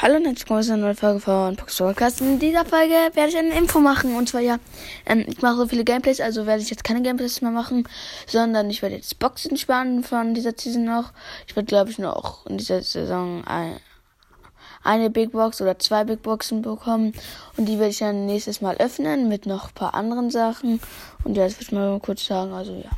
Hallo und herzlich willkommen zu einer neuen Folge von Pox Podcast. In dieser Folge werde ich eine Info machen. Und zwar ja, ähm, ich mache so viele Gameplays, also werde ich jetzt keine Gameplays mehr machen, sondern ich werde jetzt Boxen sparen von dieser Season noch. Ich werde, glaube ich, noch in dieser Saison ein, eine Big Box oder zwei Big Boxen bekommen. Und die werde ich dann nächstes Mal öffnen mit noch ein paar anderen Sachen. Und ja, das würde ich mal kurz sagen. Also ja.